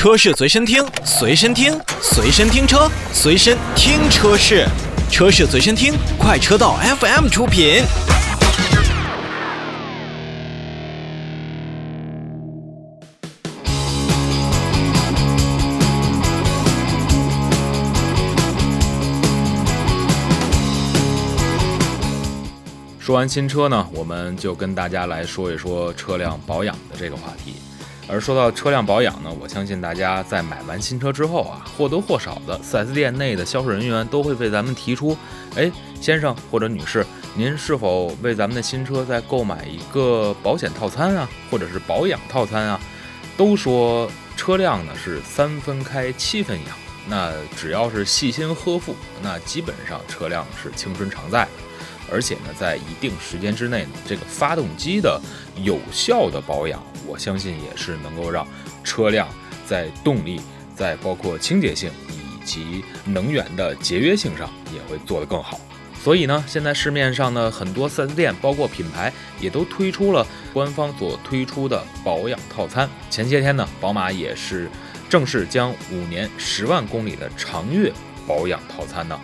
车市随身听，随身听，随身听车，随身听车市，车市随身听，快车道 FM 出品。说完新车呢，我们就跟大家来说一说车辆保养的这个话题。而说到车辆保养呢，我相信大家在买完新车之后啊，或多或少的 4S 店内的销售人员都会为咱们提出：哎，先生或者女士，您是否为咱们的新车再购买一个保险套餐啊，或者是保养套餐啊？都说车辆呢是三分开七分养，那只要是细心呵护，那基本上车辆是青春常在。而且呢，在一定时间之内呢，这个发动机的有效的保养，我相信也是能够让车辆在动力、在包括清洁性以及能源的节约性上也会做得更好。所以呢，现在市面上呢很多 4S 店，包括品牌也都推出了官方所推出的保养套餐。前些天呢，宝马也是正式将五年十万公里的长月保养套餐呢。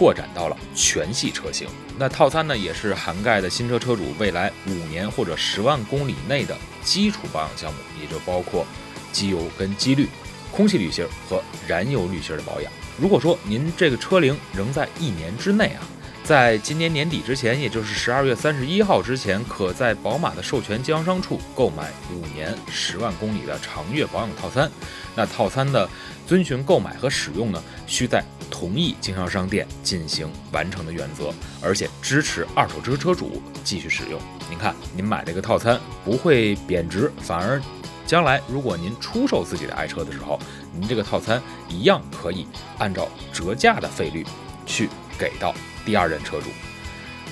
拓展到了全系车型，那套餐呢也是涵盖的新车车主未来五年或者十万公里内的基础保养项目，也就包括机油跟机滤、空气滤芯和燃油滤芯的保养。如果说您这个车龄仍在一年之内啊。在今年年底之前，也就是十二月三十一号之前，可在宝马的授权经销商处购买五年十万公里的长月保养套餐。那套餐的遵循购买和使用呢，需在同一经销商店进行完成的原则，而且支持二手车车主继续使用。您看，您买这个套餐不会贬值，反而将来如果您出售自己的爱车的时候，您这个套餐一样可以按照折价的费率去给到。第二任车主，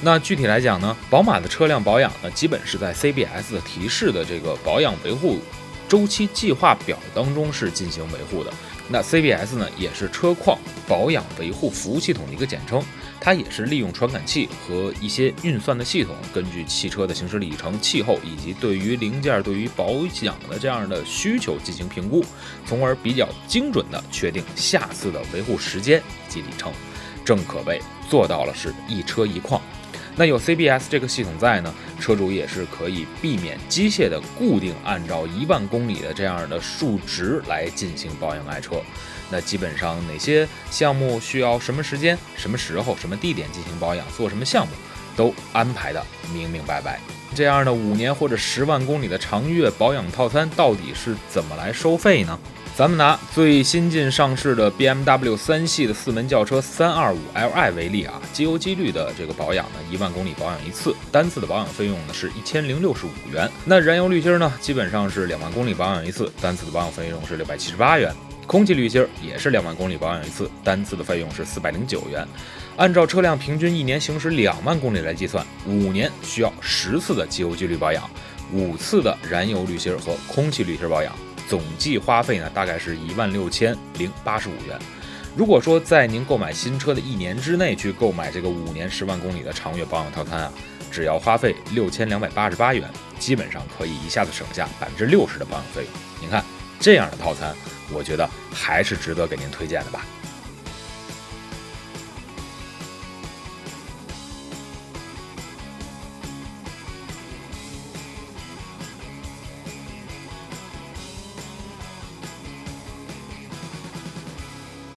那具体来讲呢，宝马的车辆保养呢，基本是在 CBS 的提示的这个保养维护周期计划表当中是进行维护的。那 CBS 呢，也是车况保养维护服务系统的一个简称，它也是利用传感器和一些运算的系统，根据汽车的行驶里程、气候以及对于零件、对于保养的这样的需求进行评估，从而比较精准的确定下次的维护时间以及里程。正可谓做到了是一车一况，那有 CBS 这个系统在呢，车主也是可以避免机械的固定按照一万公里的这样的数值来进行保养爱车。那基本上哪些项目需要什么时间、什么时候、什么地点进行保养，做什么项目，都安排的明明白白。这样的五年或者十万公里的长月保养套餐到底是怎么来收费呢？咱们拿最新近上市的 BMW 三系的四门轿车 325Li 为例啊，机油机滤的这个保养呢，一万公里保养一次，单次的保养费用呢是一千零六十五元。那燃油滤芯呢，基本上是两万公里保养一次，单次的保养费用是六百七十八元。空气滤芯也是两万公里保养一次，单次的费用是四百零九元。按照车辆平均一年行驶两万公里来计算，五年需要十次的机油机滤保养，五次的燃油滤芯和空气滤芯保养。总计花费呢，大概是一万六千零八十五元。如果说在您购买新车的一年之内去购买这个五年十万公里的长月保养套餐啊，只要花费六千两百八十八元，基本上可以一下子省下百分之六十的保养费用。您看这样的套餐，我觉得还是值得给您推荐的吧。